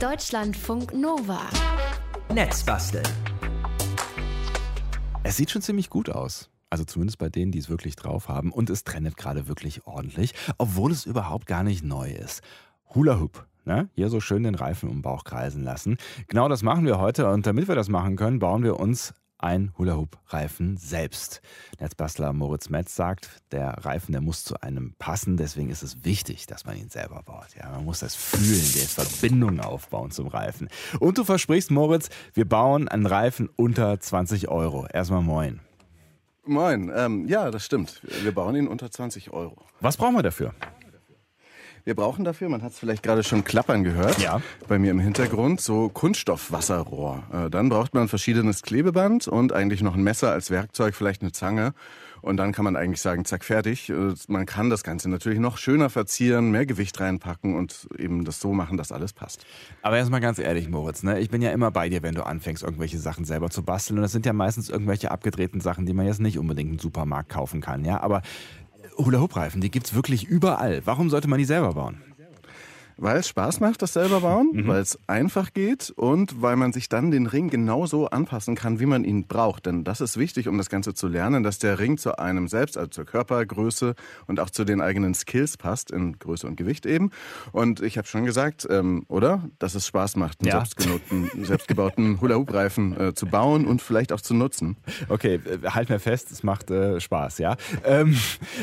Deutschlandfunk Nova. Netzbasteln. Es sieht schon ziemlich gut aus. Also zumindest bei denen, die es wirklich drauf haben. Und es trendet gerade wirklich ordentlich, obwohl es überhaupt gar nicht neu ist. Hula Hoop. Ne? Hier so schön den Reifen um den Bauch kreisen lassen. Genau das machen wir heute und damit wir das machen können, bauen wir uns ein Hula-Hoop-Reifen selbst. Netzbastler Moritz Metz sagt, der Reifen, der muss zu einem passen, deswegen ist es wichtig, dass man ihn selber baut. Ja, man muss das fühlen, die Verbindung aufbauen zum Reifen. Und du versprichst, Moritz, wir bauen einen Reifen unter 20 Euro. Erstmal moin. Moin, ähm, ja, das stimmt. Wir bauen ihn unter 20 Euro. Was brauchen wir dafür? Wir brauchen dafür, man hat es vielleicht gerade schon klappern gehört, Ja. bei mir im Hintergrund, so Kunststoffwasserrohr. Äh, dann braucht man verschiedenes Klebeband und eigentlich noch ein Messer als Werkzeug, vielleicht eine Zange. Und dann kann man eigentlich sagen, zack, fertig. Äh, Man kann das Ganze natürlich noch schöner verzieren, mehr Gewicht reinpacken und eben das so machen, dass alles passt. Aber erstmal ganz ehrlich, Moritz, ne? ich bin ja immer bei dir, wenn du anfängst, irgendwelche Sachen selber zu basteln. Und das sind ja meistens irgendwelche abgedrehten Sachen, die man jetzt nicht unbedingt im Supermarkt kaufen kann. Ja? Aber Hula-Hoop-Reifen, die gibt's wirklich überall. Warum sollte man die selber bauen? Weil es Spaß macht, das selber bauen, weil es einfach geht und weil man sich dann den Ring genauso anpassen kann, wie man ihn braucht. Denn das ist wichtig, um das Ganze zu lernen, dass der Ring zu einem selbst, also zur Körpergröße und auch zu den eigenen Skills passt, in Größe und Gewicht eben. Und ich habe schon gesagt, ähm, oder? Dass es Spaß macht, einen Ja. selbstgebauten, selbstgebauten Hula-Hoop-Reifen äh, zu bauen und vielleicht auch zu nutzen. Okay, äh, halt mir fest, es macht äh, Spaß, ja. Ähm,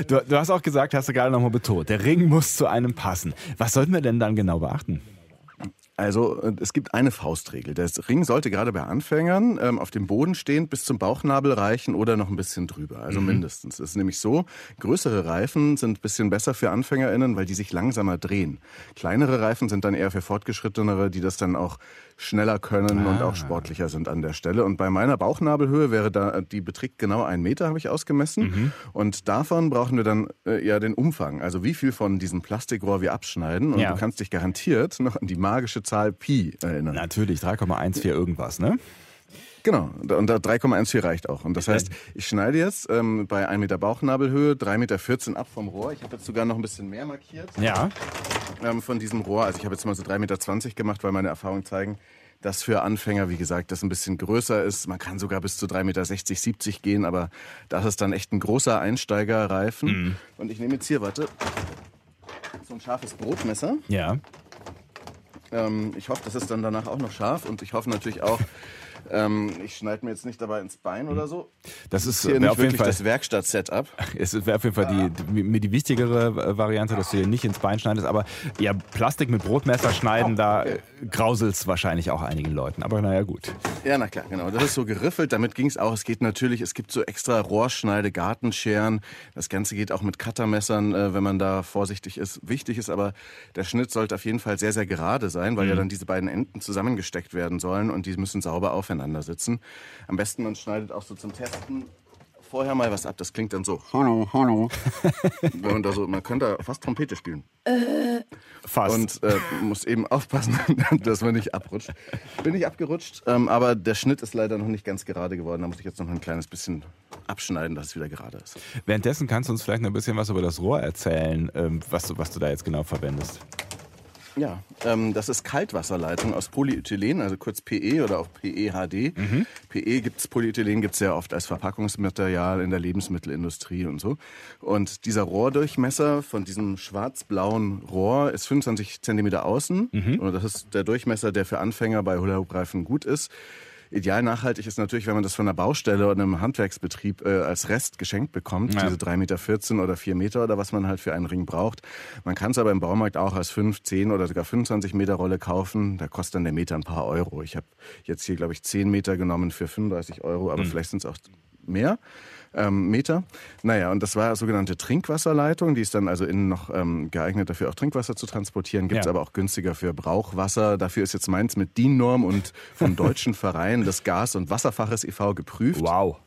du, du hast auch gesagt, hast du gerade nochmal betont, der Ring muss zu einem passen. Was sollten wir denn dann genau beachten? Also äh, es gibt eine Faustregel. Der Ring sollte gerade bei Anfängern ähm, auf dem Boden stehend bis zum Bauchnabel reichen oder noch ein bisschen drüber. Also mindestens. Es ist nämlich so, größere Reifen sind ein bisschen besser für AnfängerInnen, weil die sich langsamer drehen. Kleinere Reifen sind dann eher für Fortgeschrittenere, die das dann auch schneller können und auch sportlicher sind an der Stelle. Und bei meiner Bauchnabelhöhe wäre da, die beträgt genau einen Meter, habe ich ausgemessen. Und davon brauchen wir dann äh, ja den Umfang. Also wie viel von diesem Plastikrohr wir abschneiden. Und Ja. du kannst dich garantiert noch an die magische Zahl Pi erinnern. Natürlich, 3,14 irgendwas, ne? Genau, und da 3,14 reicht auch. Und das heißt, ich schneide jetzt ähm, bei 1 Meter Bauchnabelhöhe 3,14 Meter ab vom Rohr. Ich habe jetzt sogar noch ein bisschen mehr markiert Ja. ähm, von diesem Rohr. Also ich habe jetzt mal so 3,20 Meter gemacht, weil meine Erfahrungen zeigen, dass für Anfänger, wie gesagt, das ein bisschen größer ist. Man kann sogar bis zu 3,60 Meter, 70 gehen, aber das ist dann echt ein großer Einsteigerreifen. Und ich nehme jetzt hier, warte, so ein scharfes Brotmesser. Ja. Ähm, ich hoffe, das ist dann danach auch noch scharf und ich hoffe natürlich auch, ähm, ich schneide mir jetzt nicht dabei ins Bein oder so. Das ist Hier wäre nicht auf jeden wirklich Fall. das Werkstatt-Setup. Es wäre auf jeden Fall die, die, mir die wichtigere äh, Variante, dass du hier nicht ins Bein schneidest. Aber ja, Plastik mit Brotmesser schneiden, da äh, grauselt's wahrscheinlich auch einigen Leuten. Aber naja, gut. Ja, na klar, genau. Das ist so geriffelt. Damit ging es auch. Es geht natürlich, es gibt so extra Rohrschneide, Gartenscheren. Das Ganze geht auch mit Cuttermessern, äh, wenn man da vorsichtig ist. Wichtig ist aber, der Schnitt sollte auf jeden Fall sehr, sehr gerade sein, weil ja dann diese beiden Enden zusammengesteckt werden sollen und die müssen sauber aufeinander sitzen. Am besten man schneidet auch so zum Testen vorher mal was ab. Das klingt dann so. Hallo, hallo. wenn man da so, man könnte da fast Trompete spielen. Fast. Und äh, muss eben aufpassen, dass man nicht abrutscht. Bin nicht abgerutscht, ähm, aber der Schnitt ist leider noch nicht ganz gerade geworden. Da muss ich jetzt noch ein kleines bisschen abschneiden, dass es wieder gerade ist. Währenddessen kannst du uns vielleicht noch ein bisschen was über das Rohr erzählen, ähm, was, du, was du da jetzt genau verwendest. Ja, ähm, das ist Kaltwasserleitung aus Polyethylen, also kurz PE oder auch PEHD. PE gibt's, Polyethylen gibt's sehr oft als Verpackungsmaterial in der Lebensmittelindustrie und so. Und dieser Rohrdurchmesser von diesem schwarz-blauen Rohr ist 25 Zentimeter außen. Und das ist der Durchmesser, der für Anfänger bei Hula-Hoop-Reifen gut ist. Ideal nachhaltig ist natürlich, wenn man das von einer Baustelle oder einem Handwerksbetrieb äh, als Rest geschenkt bekommt, Ja. diese 3,14 Meter oder 4 Meter oder was man halt für einen Ring braucht. Man kann es aber im Baumarkt auch als 5, 10 oder sogar 25 Meter Rolle kaufen. Da kostet dann der Meter ein paar Euro. Ich habe jetzt hier, glaube ich, 10 Meter genommen für 35 Euro, aber vielleicht sind es auch mehr ähm, Meter. Naja, und das war sogenannte Trinkwasserleitung. Die ist dann also innen noch ähm, geeignet dafür, auch Trinkwasser zu transportieren. Gibt es Ja. aber auch günstiger für Brauchwasser. Dafür ist jetzt meins mit DIN-Norm und vom Deutschen Verein des Gas- und Wasserfaches e.V. geprüft. Wow.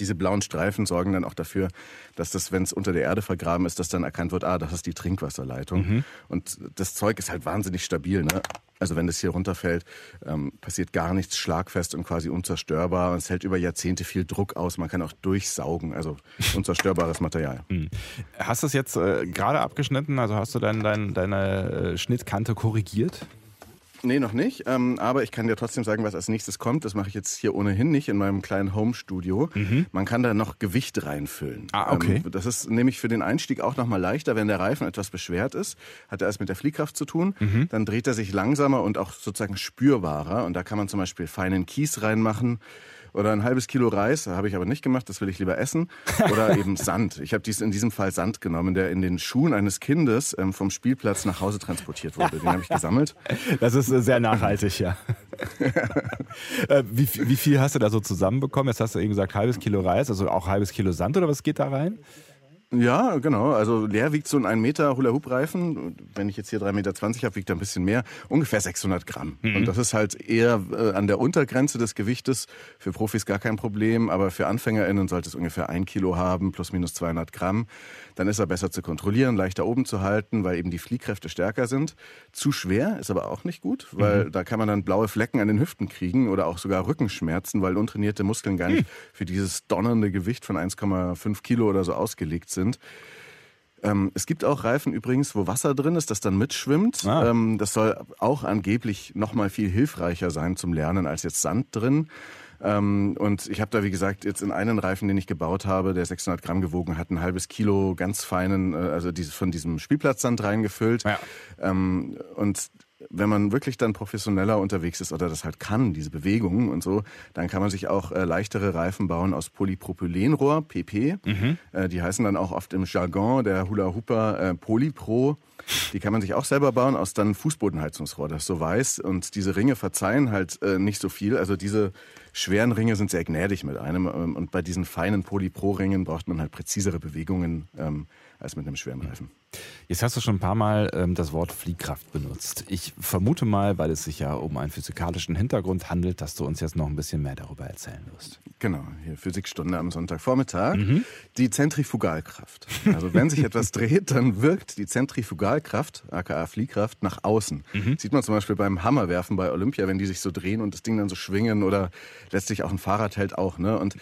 Diese blauen Streifen sorgen dann auch dafür, dass das, wenn es unter der Erde vergraben ist, dass dann erkannt wird, ah, das ist die Trinkwasserleitung. Und das Zeug ist halt wahnsinnig stabil. Ne? Also wenn das hier runterfällt, ähm, passiert gar nichts, schlagfest und quasi unzerstörbar. Und es hält über Jahrzehnte viel Druck aus. Man kann auch durchsaugen. Also unzerstörbares Material. Hast du es jetzt äh, gerade abgeschnitten? Also hast du dein, dein, deine äh, Schnittkante korrigiert? Nee, noch nicht. Ähm, aber ich kann dir trotzdem sagen, was als nächstes kommt. Das mache ich jetzt hier ohnehin nicht in meinem kleinen Home-Studio. Man kann da noch Gewicht reinfüllen. Ah, okay. Ähm, das ist nämlich für den Einstieg auch nochmal leichter, wenn der Reifen etwas beschwert ist. Hat er erst mit der Fliehkraft zu tun. Dann dreht er sich langsamer und auch sozusagen spürbarer. Und da kann man zum Beispiel feinen Kies reinmachen. Oder ein halbes Kilo Reis, habe ich aber nicht gemacht, das will ich lieber essen. Oder eben Sand. Ich habe dies in diesem Fall Sand genommen, der in den Schuhen eines Kindes ähm, vom Spielplatz nach Hause transportiert wurde. Den habe ich gesammelt. Das ist äh, sehr nachhaltig, ja. Äh, wie, wie viel hast du da so zusammenbekommen? Jetzt hast du eben gesagt, halbes Kilo Reis, also auch halbes Kilo Sand oder was geht da rein? Ja, genau. Also leer wiegt so ein 1 Meter Hula-Hoop-Reifen. Wenn ich jetzt hier 3,20 Meter habe, wiegt er ein bisschen mehr. Ungefähr 600 Gramm. Und das ist halt eher äh, an der Untergrenze des Gewichtes. Für Profis gar kein Problem, aber für AnfängerInnen sollte es ungefähr ein Kilo haben, plus minus 200 Gramm. Dann ist er besser zu kontrollieren, leichter oben zu halten, weil eben die Fliehkräfte stärker sind. Zu schwer ist aber auch nicht gut, weil da kann man dann blaue Flecken an den Hüften kriegen oder auch sogar Rückenschmerzen, weil untrainierte Muskeln gar nicht für dieses donnernde Gewicht von 1,5 Kilo oder so ausgelegt sind. Ähm, es gibt auch Reifen übrigens, wo Wasser drin ist, das dann mitschwimmt. Ah. Ähm, das soll auch angeblich noch mal viel hilfreicher sein zum Lernen als jetzt Sand drin. Ähm, und ich habe da, wie gesagt, jetzt in einen Reifen, den ich gebaut habe, der 600 Gramm gewogen hat, ein halbes Kilo ganz feinen, äh, also dieses, von diesem Spielplatzsand reingefüllt. Ja. Ähm, und wenn man wirklich dann professioneller unterwegs ist oder das halt kann, diese Bewegungen und so, dann kann man sich auch äh, leichtere Reifen bauen aus Polypropylenrohr, PP. Äh, die heißen dann auch oft im Jargon der Hula Hooper äh, Polypro. Die kann man sich auch selber bauen aus dann Fußbodenheizungsrohr, das so weiß. Und diese Ringe verzeihen halt äh, nicht so viel. Also diese schweren Ringe sind sehr gnädig mit einem. Ähm, und bei diesen feinen Polypro-Ringen braucht man halt präzisere Bewegungen ähm, als mit einem schweren Reifen. Jetzt hast du schon ein paar Mal ähm, das Wort Fliehkraft benutzt. Ich vermute mal, weil es sich ja um einen physikalischen Hintergrund handelt, dass du uns jetzt noch ein bisschen mehr darüber erzählen wirst. Genau, hier Physikstunde am Sonntagvormittag. Die Zentrifugalkraft. Also wenn sich etwas dreht, dann wirkt die Zentrifugalkraft, aka Fliehkraft, nach außen. Sieht man zum Beispiel beim Hammerwerfen bei Olympia, wenn die sich so drehen und das Ding dann so schwingen oder letztlich auch ein Fahrrad hält auch. Ne? Und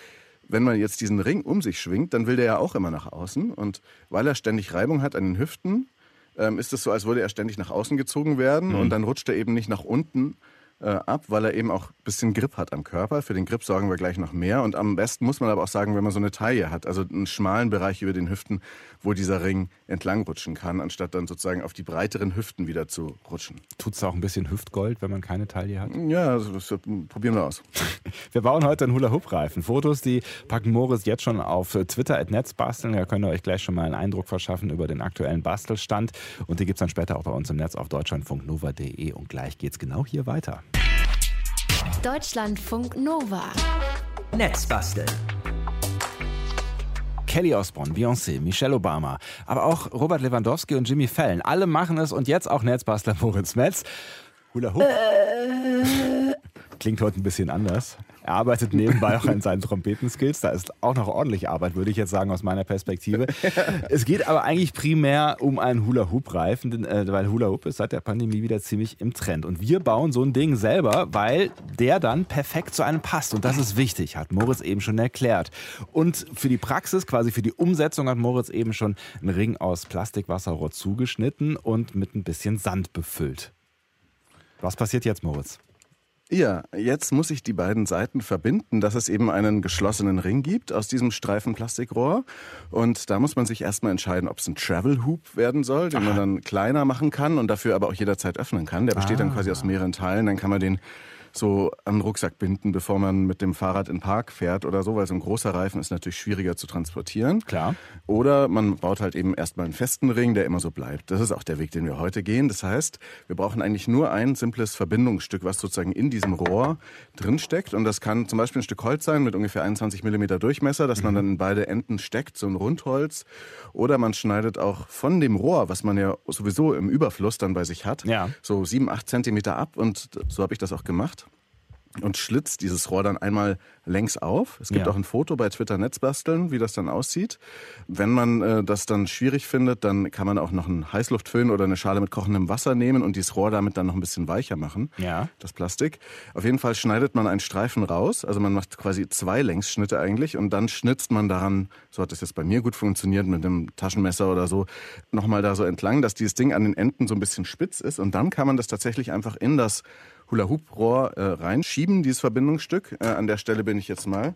wenn man jetzt diesen Ring um sich schwingt, dann will der ja auch immer nach außen. Und weil er ständig Reibung hat an den Hüften, ähm, ist es so, als würde er ständig nach außen gezogen werden und dann rutscht er eben nicht nach unten äh, ab, weil er eben auch ein bisschen Grip hat am Körper. Für den Grip sorgen wir gleich noch mehr. Und am besten muss man aber auch sagen, wenn man so eine Taille hat, also einen schmalen Bereich über den Hüften, wo dieser Ring entlangrutschen kann, anstatt dann sozusagen auf die breiteren Hüften wieder zu rutschen. Tut es auch ein bisschen Hüftgold, wenn man keine Taille hat? Ja, also das äh, probieren wir aus. Wir bauen heute einen Hula-Hoop-Reifen. Fotos, die packen Moritz jetzt schon auf Twitter at Netzbasteln. Da könnt ihr euch gleich schon mal einen Eindruck verschaffen über den aktuellen Bastelstand. Und die gibt es dann später auch bei uns im Netz auf deutschlandfunknova.de. Und gleich geht's genau hier weiter. Deutschlandfunk Nova. Netzbasteln. Kelly Osbourne, Beyoncé, Michelle Obama, aber auch Robert Lewandowski und Jimmy Fallon. Alle machen es und jetzt auch Netzbastler Moritz Metz. Hula Hoop. Klingt heute ein bisschen anders. Er arbeitet nebenbei auch an seinen Trompetenskills. Da ist auch noch ordentlich Arbeit, würde ich jetzt sagen, aus meiner Perspektive. Es geht aber eigentlich primär um einen Hula-Hoop-Reifen, äh, weil Hula-Hoop ist seit der Pandemie wieder ziemlich im Trend. Und wir bauen so ein Ding selber, weil der dann perfekt zu einem passt. Und das ist wichtig, hat Moritz eben schon erklärt. Und für die Praxis, quasi für die Umsetzung, hat Moritz eben schon einen Ring aus Plastikwasserrohr zugeschnitten und mit ein bisschen Sand befüllt. Was passiert jetzt, Moritz? Ja, jetzt muss ich die beiden Seiten verbinden, dass es eben einen geschlossenen Ring gibt aus diesem Streifen Plastikrohr. Und da muss man sich erstmal entscheiden, ob es ein Travel Hoop werden soll, den man dann kleiner machen kann und dafür aber auch jederzeit öffnen kann. Der besteht dann quasi aus mehreren Teilen. Dann kann man den so an den Rucksack binden, bevor man mit dem Fahrrad in den Park fährt oder so, weil so ein großer Reifen ist natürlich schwieriger zu transportieren. Klar. Oder man baut halt eben erstmal einen festen Ring, der immer so bleibt. Das ist auch der Weg, den wir heute gehen. Das heißt, wir brauchen eigentlich nur ein simples Verbindungsstück, was sozusagen in diesem Rohr drinsteckt. Und das kann zum Beispiel ein Stück Holz sein mit ungefähr 21 Millimeter Durchmesser, das man dann in beide Enden steckt, so ein Rundholz. Oder man schneidet auch von dem Rohr, was man ja sowieso im Überfluss dann bei sich hat, Ja. so sieben, acht Zentimeter ab. Und so habe ich das auch gemacht. Und schlitzt dieses Rohr dann einmal längs auf. Es gibt Ja. auch ein Foto bei Twitter Netzbasteln, wie das dann aussieht. Wenn man äh, das dann schwierig findet, dann kann man auch noch einen Heißluftföhn oder eine Schale mit kochendem Wasser nehmen und dieses Rohr damit dann noch ein bisschen weicher machen. Ja. Das Plastik. Auf jeden Fall schneidet man einen Streifen raus. Also man macht quasi zwei Längsschnitte eigentlich und dann schnitzt man daran, so hat das jetzt bei mir gut funktioniert, mit einem Taschenmesser oder so, nochmal da so entlang, dass dieses Ding an den Enden so ein bisschen spitz ist und dann kann man das tatsächlich einfach in das Hula-Hoop-Rohr äh, reinschieben, dieses Verbindungsstück. Äh, an der Stelle bin ich jetzt mal.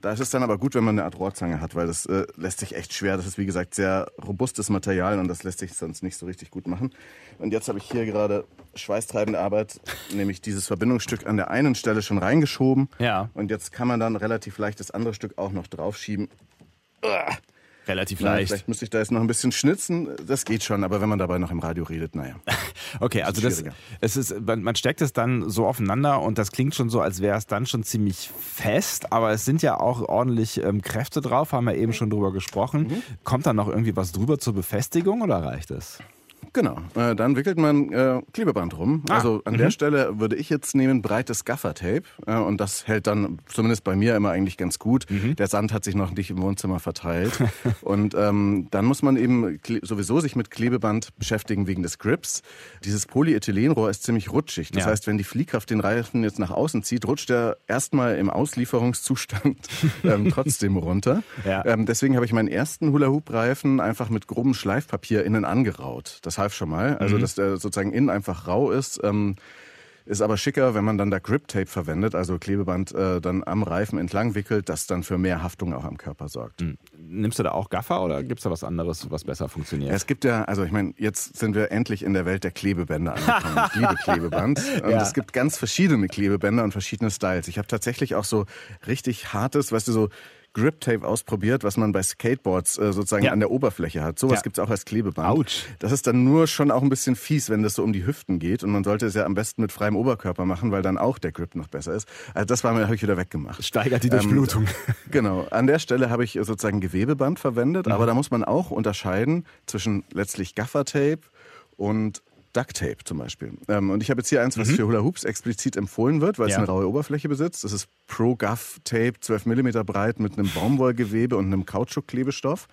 Da ist es dann aber gut, wenn man eine Art Rohrzange hat, weil das äh, lässt sich echt schwer. Das ist, wie gesagt, sehr robustes Material und das lässt sich sonst nicht so richtig gut machen. Und jetzt habe ich hier gerade schweißtreibende Arbeit, nämlich dieses Verbindungsstück an der einen Stelle schon reingeschoben. Ja. Und jetzt kann man dann relativ leicht das andere Stück auch noch draufschieben. Relativ Na, leicht. vielleicht müsste ich da jetzt noch ein bisschen schnitzen. Das geht schon, aber wenn man dabei noch im Radio redet, naja. Okay, also das, es ist, man, man steckt es dann so aufeinander und das klingt schon so, als wäre es dann schon ziemlich fest, aber es sind ja auch ordentlich ähm, Kräfte drauf, haben wir eben schon drüber gesprochen. Mhm. Kommt da noch irgendwie was drüber zur Befestigung oder reicht es? Genau, äh, dann wickelt man äh, Klebeband rum. Ah, Also an der Stelle würde ich jetzt nehmen breites Gaffertape äh, und das hält dann zumindest bei mir immer eigentlich ganz gut. Mhm. Der Sand hat sich noch nicht im Wohnzimmer verteilt und ähm, dann muss man eben sowieso sich mit Klebeband beschäftigen wegen des Grips. Dieses Polyethylenrohr ist ziemlich rutschig. Das Ja. heißt, wenn die Fliehkraft den Reifen jetzt nach außen zieht, rutscht er erstmal im Auslieferungszustand ähm, trotzdem runter. Ja. Ähm, deswegen habe ich meinen ersten Hula-Hoop-Reifen einfach mit grobem Schleifpapier innen angeraut. Das half schon mal. Also, dass der sozusagen innen einfach rau ist. Ähm, ist aber schicker, wenn man dann da Grip-Tape verwendet, also Klebeband äh, dann am Reifen entlang wickelt, das dann für mehr Haftung auch am Körper sorgt. Nimmst du da auch Gaffer oder gibt es da was anderes, was besser funktioniert? Es gibt ja, also ich meine, jetzt sind wir endlich in der Welt der Klebebänder angekommen. Ich liebe Klebeband. Und Ja. es gibt ganz verschiedene Klebebänder und verschiedene Styles. Ich habe tatsächlich auch so richtig hartes, weißt du, so Grip-Tape ausprobiert, was man bei Skateboards äh, sozusagen Ja. an der Oberfläche hat. Sowas Ja. gibt's auch als Klebeband. Autsch. Das ist dann nur schon auch ein bisschen fies, wenn das so um die Hüften geht. Und man sollte es ja am besten mit freiem Oberkörper machen, weil dann auch der Grip noch besser ist. Also das war mir, habe ich wieder weggemacht. Steigert die Durchblutung. Genau. An der Stelle habe ich sozusagen Gewebeband verwendet, Mhm. aber da muss man auch unterscheiden zwischen letztlich Gaffertape und Ducktape zum Beispiel. Ähm, und ich habe jetzt hier eins, was für Hula Hoops explizit empfohlen wird, weil es Mhm. Ja. eine raue Oberfläche besitzt. Das ist Pro Guff Tape, 12 mm breit mit einem Baumwollgewebe und einem Kautschukklebstoff.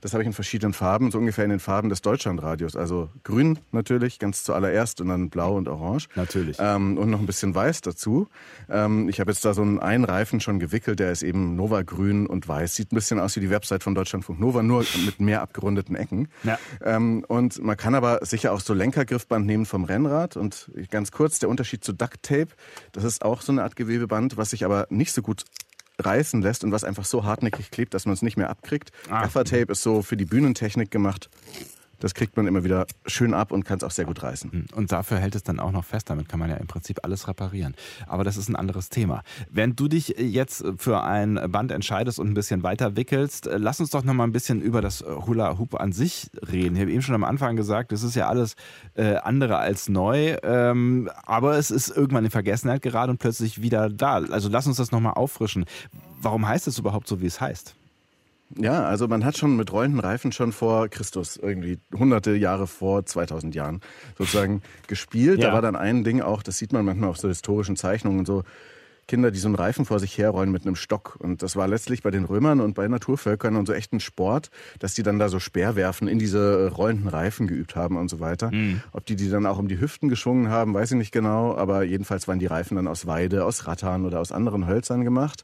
Das habe ich in verschiedenen Farben, so ungefähr in den Farben des Deutschlandradios. Also grün natürlich, ganz zuallererst und dann blau und orange. Natürlich. Ähm, und noch ein bisschen weiß dazu. Ähm, ich habe jetzt da so einen, einen Reifen schon gewickelt, der ist eben Nova grün und weiß. Sieht ein bisschen aus wie die Website von Deutschlandfunk Nova, nur mit mehr abgerundeten Ecken. Ja. Ähm, und man kann aber sicher auch so Lenkergriffband nehmen vom Rennrad. Und ganz kurz, der Unterschied zu Duct Tape, das ist auch so eine Art Gewebeband, was sich aber nicht so gut reißen lässt und was einfach so hartnäckig klebt, dass man es nicht mehr abkriegt. Ah. Gaffertape ist so für die Bühnentechnik gemacht. Das kriegt man immer wieder schön ab und kann es auch sehr gut reißen. Und dafür hält es dann auch noch fest. Damit kann man ja im Prinzip alles reparieren. Aber das ist ein anderes Thema. Während du dich jetzt für ein Band entscheidest und ein bisschen weiter wickelst, lass uns doch noch mal ein bisschen über das Hula Hoop an sich reden. Ich habe eben schon am Anfang gesagt, das ist ja alles äh, andere als neu. Ähm, aber es ist irgendwann in Vergessenheit geraten und plötzlich wieder da. Also lass uns das noch mal auffrischen. Warum heißt es überhaupt so, wie es heißt? Ja, also man hat schon mit rollenden Reifen schon vor Christus, irgendwie hunderte Jahre vor 2000 Jahren sozusagen gespielt. Ja. Da war dann ein Ding auch, das sieht man manchmal auf so historischen Zeichnungen und so, Kinder, die so einen Reifen vor sich herrollen mit einem Stock. Und das war letztlich bei den Römern und bei Naturvölkern und so echt ein Sport, dass die dann da so Speerwerfen in diese äh, rollenden Reifen geübt haben und so weiter. Ob die die dann auch um die Hüften geschwungen haben, weiß ich nicht genau. Aber jedenfalls waren die Reifen dann aus Weide, aus Rattan oder aus anderen Hölzern gemacht.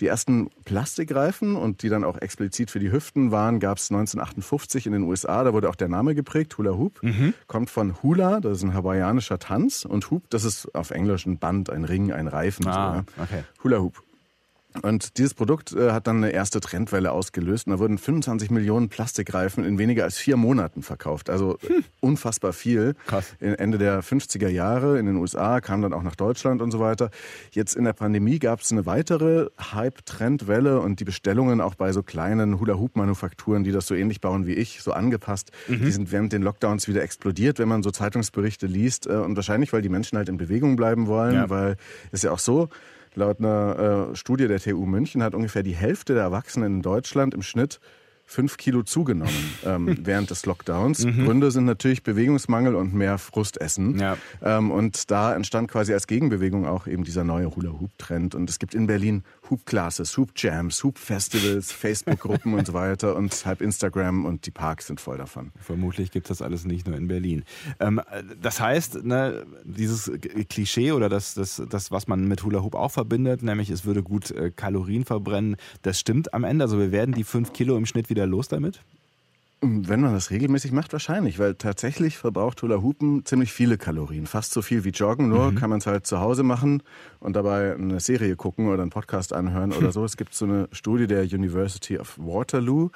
Die ersten Plastikreifen und die dann auch explizit für die Hüften waren, gab es 1958 in den USA. Da wurde auch der Name geprägt, Hula Hoop. Kommt von Hula, das ist ein hawaiianischer Tanz. Und Hoop, das ist auf Englisch ein Band, ein Ring, ein Reifen. Ah, so, ja. okay. Hula Hoop. Und dieses Produkt äh, hat dann eine erste Trendwelle ausgelöst. Und da wurden 25 Millionen Plastikreifen in weniger als vier Monaten verkauft. Also äh, unfassbar viel. Krass. Ende der 50er Jahre in den USA, kam dann auch nach Deutschland und so weiter. Jetzt in der Pandemie gab es eine weitere Hype-Trendwelle und die Bestellungen auch bei so kleinen Hula-Hoop-Manufakturen, die das so ähnlich bauen wie ich, so angepasst, die sind während den Lockdowns wieder explodiert, wenn man so Zeitungsberichte liest. Äh, Und wahrscheinlich, weil die Menschen halt in Bewegung bleiben wollen, Ja. weil es ja auch so, Laut einer äh, Studie der TU München hat ungefähr die Hälfte der Erwachsenen in Deutschland im Schnitt fünf Kilo zugenommen ähm, während des Lockdowns. Mhm. Gründe sind natürlich Bewegungsmangel und mehr Frustessen. Ja. Ähm, und da entstand quasi als Gegenbewegung auch eben dieser neue Hula-Hoop-Trend. Und es gibt in Berlin Hoop-Classes, Hoop-Jams, Hoop-Festivals, Facebook-Gruppen und so weiter. Und halb Instagram und die Parks sind voll davon. Vermutlich gibt es das alles nicht nur in Berlin. Ähm, das heißt, ne, dieses Klischee oder das, das, das, was man mit Hula-Hoop auch verbindet, nämlich es würde gut äh, Kalorien verbrennen, das stimmt am Ende. Also wir werden die fünf Kilo im Schnitt wieder los damit? Wenn man das regelmäßig macht, wahrscheinlich, weil tatsächlich verbraucht Hula Hoopen ziemlich viele Kalorien. Fast so viel wie Joggen, nur mhm. kann man es halt zu Hause machen und dabei eine Serie gucken oder einen Podcast anhören oder so. Es gibt so eine Studie der University of Waterloo.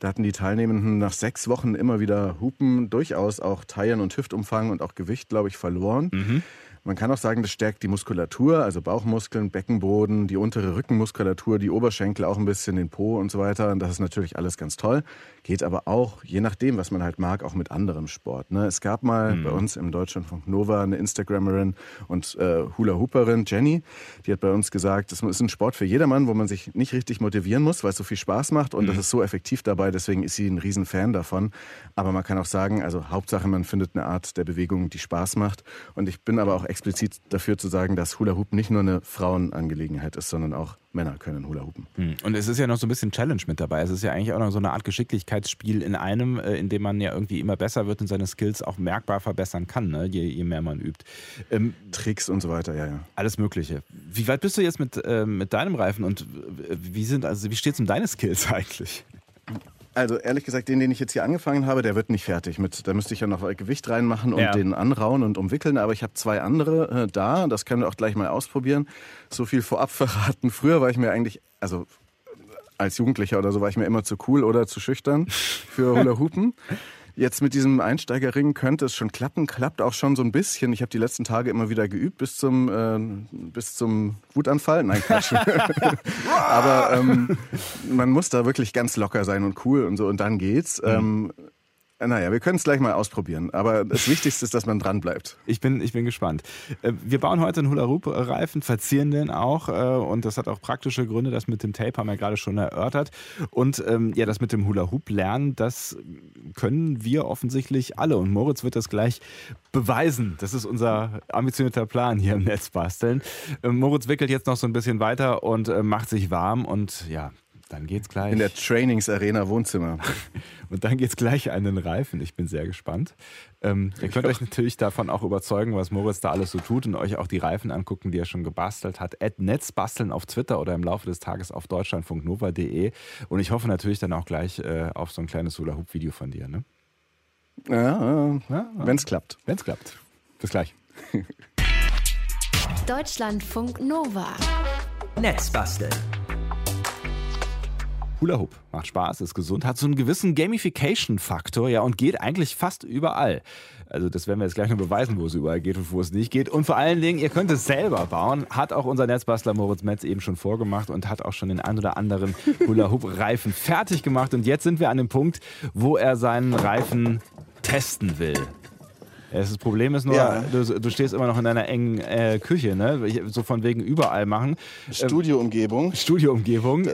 Da hatten die Teilnehmenden nach sechs Wochen immer wieder Hupen durchaus auch Teilen und Hüftumfang und auch Gewicht, glaube ich, verloren. Mhm. Man kann auch sagen, das stärkt die Muskulatur, also Bauchmuskeln, Beckenboden, die untere Rückenmuskulatur, die Oberschenkel auch ein bisschen, den Po und so weiter. Und das ist natürlich alles ganz toll. Geht aber auch, je nachdem, was man halt mag, auch mit anderem Sport. Ne? Es gab mal mhm. bei uns im Deutschlandfunk Nova eine Instagrammerin und äh, Hula-Hooperin, Jenny, die hat bei uns gesagt, das ist ein Sport für jedermann, wo man sich nicht richtig motivieren muss, weil es so viel Spaß macht und mhm. das ist so effektiv dabei. Deswegen ist sie ein Riesenfan davon. Aber man kann auch sagen, also Hauptsache, man findet eine Art der Bewegung, die Spaß macht. Und ich bin aber auch explizit dafür zu sagen, dass Hula Hoop nicht nur eine Frauenangelegenheit ist, sondern auch Männer können Hula Hoopen. Hm. Und es ist ja noch so ein bisschen Challenge mit dabei. Es ist ja eigentlich auch noch so eine Art Geschicklichkeitsspiel in einem, äh, in dem man ja irgendwie immer besser wird und seine Skills auch merkbar verbessern kann, ne? je, je mehr man übt. Ähm, Tricks und so weiter, ja, ja. Alles Mögliche. Wie weit bist du jetzt mit, äh, mit deinem Reifen und wie sind, also wie steht es um deine Skills eigentlich? Also ehrlich gesagt, den, den ich jetzt hier angefangen habe, der wird nicht fertig. Mit, da müsste ich ja noch Gewicht reinmachen und ja. den anrauen und umwickeln. Aber ich habe zwei andere äh, da. Das können wir auch gleich mal ausprobieren. So viel vorab verraten. Früher war ich mir eigentlich, also als Jugendlicher oder so, war ich mir immer zu cool oder zu schüchtern für Hula Hoopen. Jetzt mit diesem Einsteigerring könnte es schon klappen, klappt auch schon so ein bisschen. Ich habe die letzten Tage immer wieder geübt bis zum, äh, bis zum Wutanfall. Nein, Quatsch. Aber ähm, man muss da wirklich ganz locker sein und cool und so und dann geht's. Mhm. Ähm, äh, naja, wir können es gleich mal ausprobieren. Aber das Wichtigste ist, dass man dran bleibt. Ich bin, ich bin gespannt. Äh, wir bauen heute einen Hula-Hoop-Reifen, verzieren den auch. Äh, und das hat auch praktische Gründe. Das mit dem Tape haben wir gerade schon erörtert. Und ähm, ja, das mit dem Hula-Hoop-Lernen, das können wir offensichtlich alle. Und Moritz wird das gleich beweisen. Das ist unser ambitionierter Plan hier im Netz basteln. Moritz wickelt jetzt noch so ein bisschen weiter und macht sich warm. Und ja, dann geht's gleich. In der Trainingsarena Wohnzimmer. Und dann geht's gleich an den Reifen. Ich bin sehr gespannt. Ähm, ihr könnt euch natürlich davon auch überzeugen, was Moritz da alles so tut und euch auch die Reifen angucken, die er schon gebastelt hat. At Netzbasteln auf Twitter oder im Laufe des Tages auf deutschlandfunknova.de. Und ich hoffe natürlich dann auch gleich äh, auf so ein kleines Hula-Hoop-Video von dir. Ne? Ja, ja wenn es klappt. Wenn es klappt. Bis gleich. Deutschlandfunk Nova. Netzbasteln. Hula Hoop macht Spaß, ist gesund, hat so einen gewissen Gamification-Faktor, ja, und geht eigentlich fast überall. Also das werden wir jetzt gleich noch beweisen, wo es überall geht und wo es nicht geht. Und vor allen Dingen, ihr könnt es selber bauen. Hat auch unser Netzbastler Moritz Metz eben schon vorgemacht und hat auch schon den ein oder anderen Hula-Hoop-Reifen fertig gemacht. Und jetzt sind wir an dem Punkt, wo er seinen Reifen testen will. Das Problem ist nur, ja. du, du, stehst immer noch in deiner engen äh, Küche, ne? So von wegen überall machen. Studioumgebung. Studioumgebung.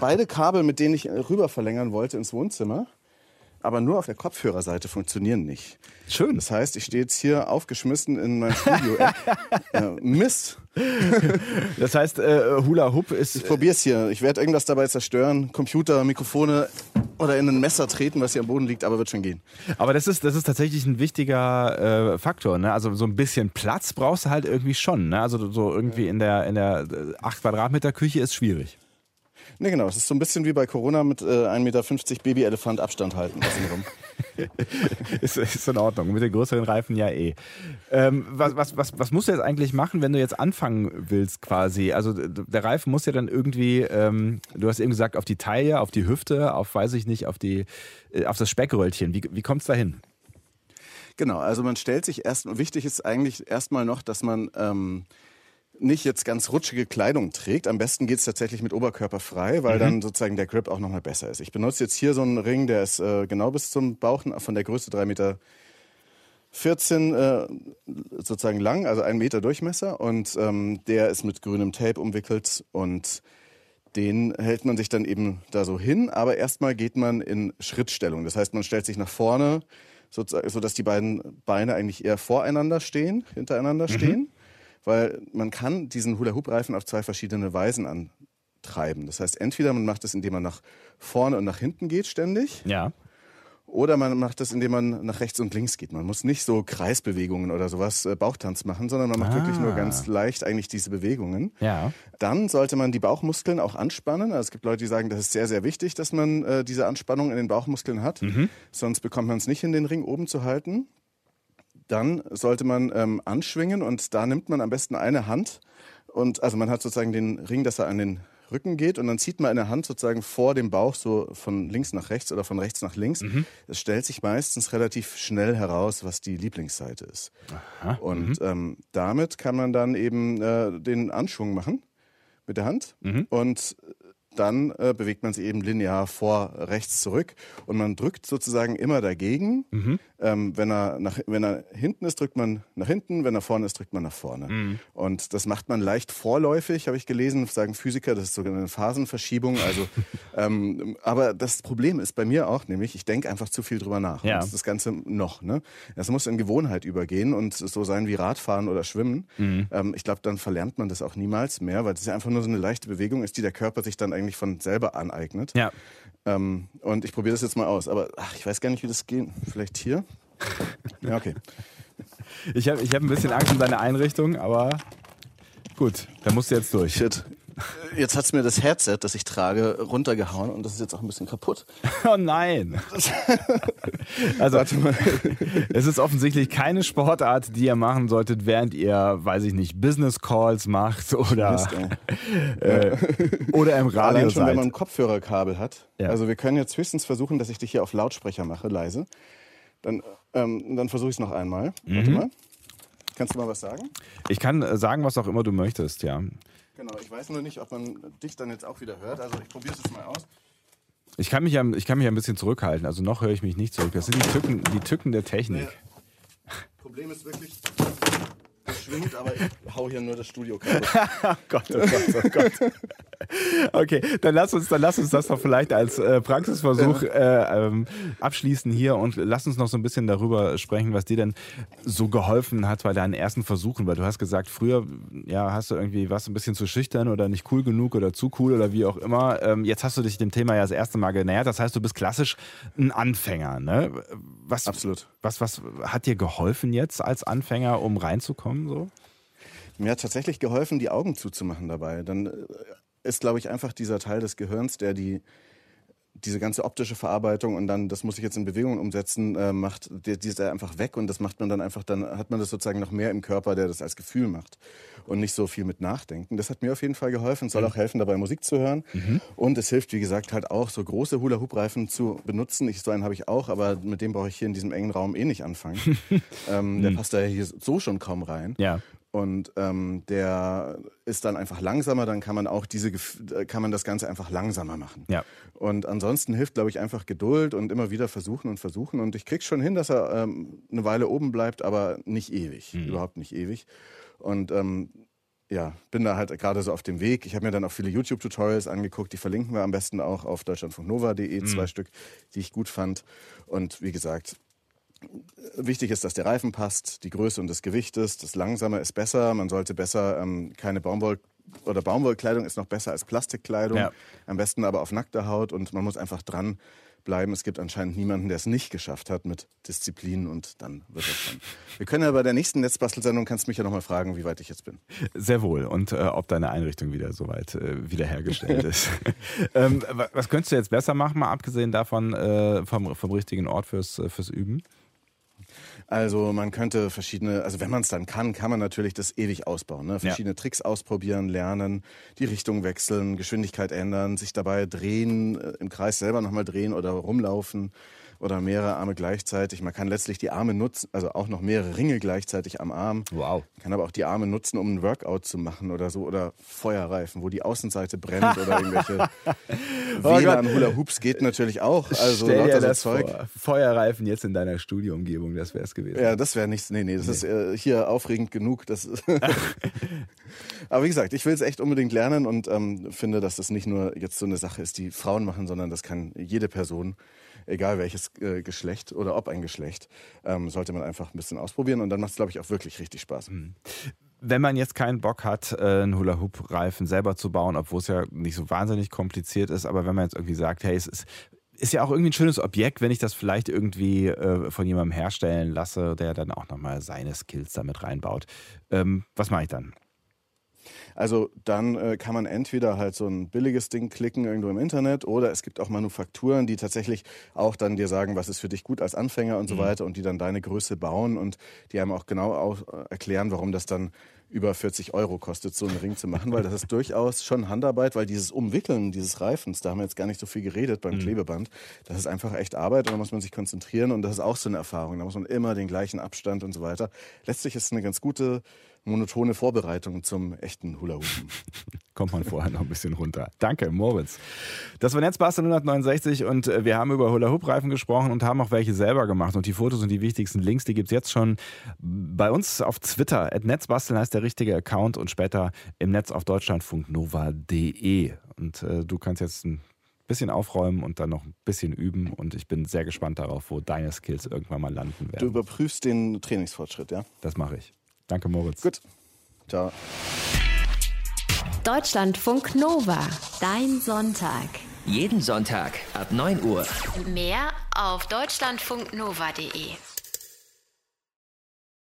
Beide Kabel, mit denen ich rüber verlängern wollte ins Wohnzimmer, aber nur auf der Kopfhörerseite funktionieren nicht. Schön. Das heißt, ich stehe jetzt hier aufgeschmissen in mein Studio. ja, Mist. Das heißt, äh, Hula Hoop ist. Ich probier's hier. Ich werde irgendwas dabei zerstören. Computer, Mikrofone oder in ein Messer treten, was hier am Boden liegt, aber wird schon gehen. Aber das ist, das ist tatsächlich ein wichtiger äh, Faktor. Ne? Also so ein bisschen Platz brauchst du halt irgendwie schon. Ne? Also so irgendwie in der, in der 8 Quadratmeter Küche ist schwierig. Ne, genau. Es ist so ein bisschen wie bei Corona mit äh, 1,50 Meter Babyelefant Abstand halten. ist, ist in Ordnung. Mit den größeren Reifen ja eh. Ähm, was, was, was, was musst du jetzt eigentlich machen, wenn du jetzt anfangen willst quasi? Also der Reifen muss ja dann irgendwie, ähm, du hast eben gesagt, auf die Taille, auf die Hüfte, auf, weiß ich nicht, auf, die, äh, auf das Speckröllchen. Wie, wie kommt es dahin? Genau, also man stellt sich erst, wichtig ist eigentlich erstmal noch, dass man ähm, nicht jetzt ganz rutschige Kleidung trägt. Am besten geht's tatsächlich mit Oberkörper frei, weil mhm. dann sozusagen der Grip auch nochmal besser ist. Ich benutze jetzt hier so einen Ring, der ist äh, genau bis zum Bauch, von der Größe 3 Meter 14 äh, sozusagen lang, also ein Meter Durchmesser und ähm, der ist mit grünem Tape umwickelt und den hält man sich dann eben da so hin, aber erstmal geht man in Schrittstellung. Das heißt, man stellt sich nach vorne, so, dass die beiden Beine eigentlich eher voreinander stehen, hintereinander stehen, weil man kann diesen Hula-Hoop-Reifen auf zwei verschiedene Weisen antreiben. Das heißt, entweder man macht es, indem man nach vorne und nach hinten geht ständig. Ja. Oder man macht das, indem man nach rechts und links geht. Man muss nicht so Kreisbewegungen oder sowas, äh, Bauchtanz machen, sondern man macht Ah. wirklich nur ganz leicht eigentlich diese Bewegungen. Ja. Dann sollte man die Bauchmuskeln auch anspannen. Also es gibt Leute, die sagen, das ist sehr, sehr wichtig, dass man äh, diese Anspannung in den Bauchmuskeln hat. Sonst bekommt man es nicht hin, den Ring oben zu halten. Dann sollte man ähm, anschwingen und da nimmt man am besten eine Hand. Und also man hat sozusagen den Ring, dass er an den Rücken geht und dann zieht man eine Hand sozusagen vor dem Bauch so von links nach rechts oder von rechts nach links. Es stellt sich meistens relativ schnell heraus, was die Lieblingsseite ist. Und ähm, damit kann man dann eben äh, den Anschwung machen mit der Hand und dann äh, bewegt man sich eben linear vor rechts zurück und man drückt sozusagen immer dagegen. Ähm, wenn, er nach, wenn er hinten ist, drückt man nach hinten, wenn er vorne ist, drückt man nach vorne. Und das macht man leicht vorläufig, habe ich gelesen, sagen Physiker, das ist sogar eine Phasenverschiebung. Also, ähm, aber das Problem ist bei mir auch, nämlich ich denke einfach zu viel drüber nach. Ja. Das Ganze noch. Ne? Das muss in Gewohnheit übergehen und so sein wie Radfahren oder Schwimmen. Ähm, ich glaube, dann verlernt man das auch niemals mehr, weil es ja einfach nur so eine leichte Bewegung ist, die der Körper sich dann eigentlich von selber aneignet. Ja. Ähm, und ich probiere das jetzt mal aus. Aber ach, ich weiß gar nicht, wie das geht. Vielleicht hier? Ja, okay. Ich habe ich hab ein bisschen Angst um deine Einrichtung, aber gut, da musst du jetzt durch. Shit. Jetzt hat's mir das Headset, das ich trage, runtergehauen und das ist jetzt auch ein bisschen kaputt. Oh nein. Also, es ist offensichtlich keine Sportart, die ihr machen solltet, während ihr, weiß ich nicht, Business Calls macht oder, Mist, ey. oder im Radio Allein schon, wenn seid. man ein Kopfhörerkabel hat. Ja. Also wir können jetzt höchstens versuchen, dass ich dich hier auf Lautsprecher mache, leise. Dann, ähm, dann versuche ich es noch einmal. Warte Mhm. mal. Kannst du mal was sagen? Ich kann äh, sagen, was auch immer du möchtest, ja. Genau, ich weiß nur nicht, ob man dich dann jetzt auch wieder hört. Also ich probiere es jetzt mal aus. Ich kann mich ja, ich kann mich ja ein bisschen zurückhalten. Also noch höre ich mich nicht zurück. Das sind die Tücken, die Tücken der Technik. Problem ist wirklich, es schwingt, aber ich hau hier nur das Studio kaputt. Gott, oh Gott, oh Gott. Okay, dann lass uns, dann lass uns das doch vielleicht als äh, Praxisversuch äh, ähm, abschließen hier und lass uns noch so ein bisschen darüber sprechen, was dir denn so geholfen hat bei deinen ersten Versuchen, weil du hast gesagt, früher ja hast du irgendwie was ein bisschen zu schüchtern oder nicht cool genug oder zu cool oder wie auch immer. Ähm, jetzt hast du dich dem Thema ja das erste Mal genähert. Das heißt, du bist klassisch ein Anfänger, ne? Was, Absolut. Was, was hat dir geholfen jetzt als Anfänger, um reinzukommen so? Mir hat tatsächlich geholfen, die Augen zuzumachen dabei. Dann äh, ist, glaube ich, einfach dieser Teil des Gehirns, der die diese ganze optische Verarbeitung und dann, das muss ich jetzt in Bewegungen umsetzen, äh, macht, der, die ist einfach weg und das macht man dann einfach, dann hat man das sozusagen noch mehr im Körper, der das als Gefühl macht und nicht so viel mit Nachdenken. Das hat mir auf jeden Fall geholfen. Soll auch helfen, dabei Musik zu hören. Und es hilft, wie gesagt, halt auch so große Hula-Hoop-Reifen zu benutzen. Ich, so einen habe ich auch, aber mit dem brauche ich hier in diesem engen Raum eh nicht anfangen. ähm, der passt da hier so schon kaum rein. Ja. Und ähm, der ist dann einfach langsamer, dann kann man auch diese kann man das Ganze einfach langsamer machen. Ja. Und ansonsten hilft, glaube ich, einfach Geduld und immer wieder versuchen und versuchen. Und ich krieg's schon hin, dass er ähm, eine Weile oben bleibt, aber nicht ewig. Überhaupt nicht ewig. Und ähm, ja, bin da halt gerade so auf dem Weg. Ich habe mir dann auch viele YouTube-Tutorials angeguckt, die verlinken wir am besten auch auf deutschlandfunknova.de, zwei Stück, die ich gut fand. Und wie gesagt, Wichtig ist, dass der Reifen passt, die Größe und das Gewicht ist. Das Langsame ist besser. Man sollte besser ähm, keine Baumwoll oder Baumwollkleidung ist noch besser als Plastikkleidung. Ja. Am besten aber auf nackter Haut und man muss einfach dran bleiben. Es gibt anscheinend niemanden, der es nicht geschafft hat mit Disziplin und dann wird das dann. Wir können ja bei der nächsten Netzbastelsendung kannst du mich ja nochmal fragen, wie weit ich jetzt bin. Sehr wohl. Und äh, ob deine Einrichtung wieder soweit äh, wiederhergestellt ist. ähm, wa- was könntest du jetzt besser machen, mal abgesehen davon äh, vom, vom richtigen Ort fürs, äh, fürs Üben? Also man könnte verschiedene, also wenn man es dann kann, kann man natürlich das ewig ausbauen. Ne? Verschiedene Tricks ausprobieren, lernen, die Richtung wechseln, Geschwindigkeit ändern, sich dabei drehen, äh, im Kreis selber nochmal drehen oder rumlaufen oder mehrere Arme gleichzeitig. Man kann letztlich die Arme nutzen, also auch noch mehrere Ringe gleichzeitig am Arm. Wow. Man kann aber auch die Arme nutzen, um ein Workout zu machen oder so oder Feuerreifen, wo die Außenseite brennt oder irgendwelche WLAN Hula Hoops geht natürlich auch. Also Oh Stell dir das Zeug. vor. Feuerreifen jetzt in deiner Studioumgebung, das wäre es gewesen. Ja, das wäre nichts. Nee, nee, das ist äh, hier aufregend genug. Das Aber wie gesagt, ich will es echt unbedingt lernen und ähm, finde, dass das nicht nur jetzt so eine Sache ist, die Frauen machen, sondern das kann jede Person, egal welches äh, Geschlecht oder ob ein Geschlecht, ähm, sollte man einfach ein bisschen ausprobieren und dann macht es, glaube ich, auch wirklich richtig Spaß. Mhm. Wenn man jetzt keinen Bock hat, äh, einen Hula-Hoop-Reifen selber zu bauen, obwohl es ja nicht so wahnsinnig kompliziert ist, aber wenn man jetzt irgendwie sagt, hey, es ist ist ja auch irgendwie ein schönes Objekt, wenn ich das vielleicht irgendwie äh, von jemandem herstellen lasse, der dann auch nochmal seine Skills damit reinbaut. Ähm, was mache ich dann? Also dann äh, kann man entweder halt so ein billiges Ding klicken irgendwo im Internet oder es gibt auch Manufakturen, die tatsächlich auch dann dir sagen, was ist für dich gut als Anfänger und so mhm. weiter und die dann deine Größe bauen und die einem auch genau auch äh, erklären, warum das dann über 40 Euro kostet, so einen Ring zu machen, weil das ist durchaus schon Handarbeit, weil dieses Umwickeln dieses Reifens, da haben wir jetzt gar nicht so viel geredet beim mhm. Klebeband, das ist einfach echt Arbeit und da muss man sich konzentrieren und das ist auch so eine Erfahrung, da muss man immer den gleichen Abstand und so weiter. Letztlich ist es eine ganz gute monotone Vorbereitung zum echten Hula-Hoopen. Kommt man vorher noch ein bisschen runter. Danke, Moritz. Das war Netzbastel 169 und äh, wir haben über Hula-Hoop-Reifen gesprochen und haben auch welche selber gemacht. Und die Fotos und die wichtigsten Links, die gibt es jetzt schon bei uns auf Twitter. Netzbasteln heißt der richtige Account und später im Netz auf deutschlandfunknova.de. Und äh, du kannst jetzt ein bisschen aufräumen und dann noch ein bisschen üben. Und ich bin sehr gespannt darauf, wo deine Skills irgendwann mal landen werden. Du überprüfst den Trainingsfortschritt, ja? Das mache ich. Danke, Moritz. Gut. Ciao. Deutschlandfunk Nova. Dein Sonntag. Jeden Sonntag ab 9 Uhr. Mehr auf deutschlandfunknova.de.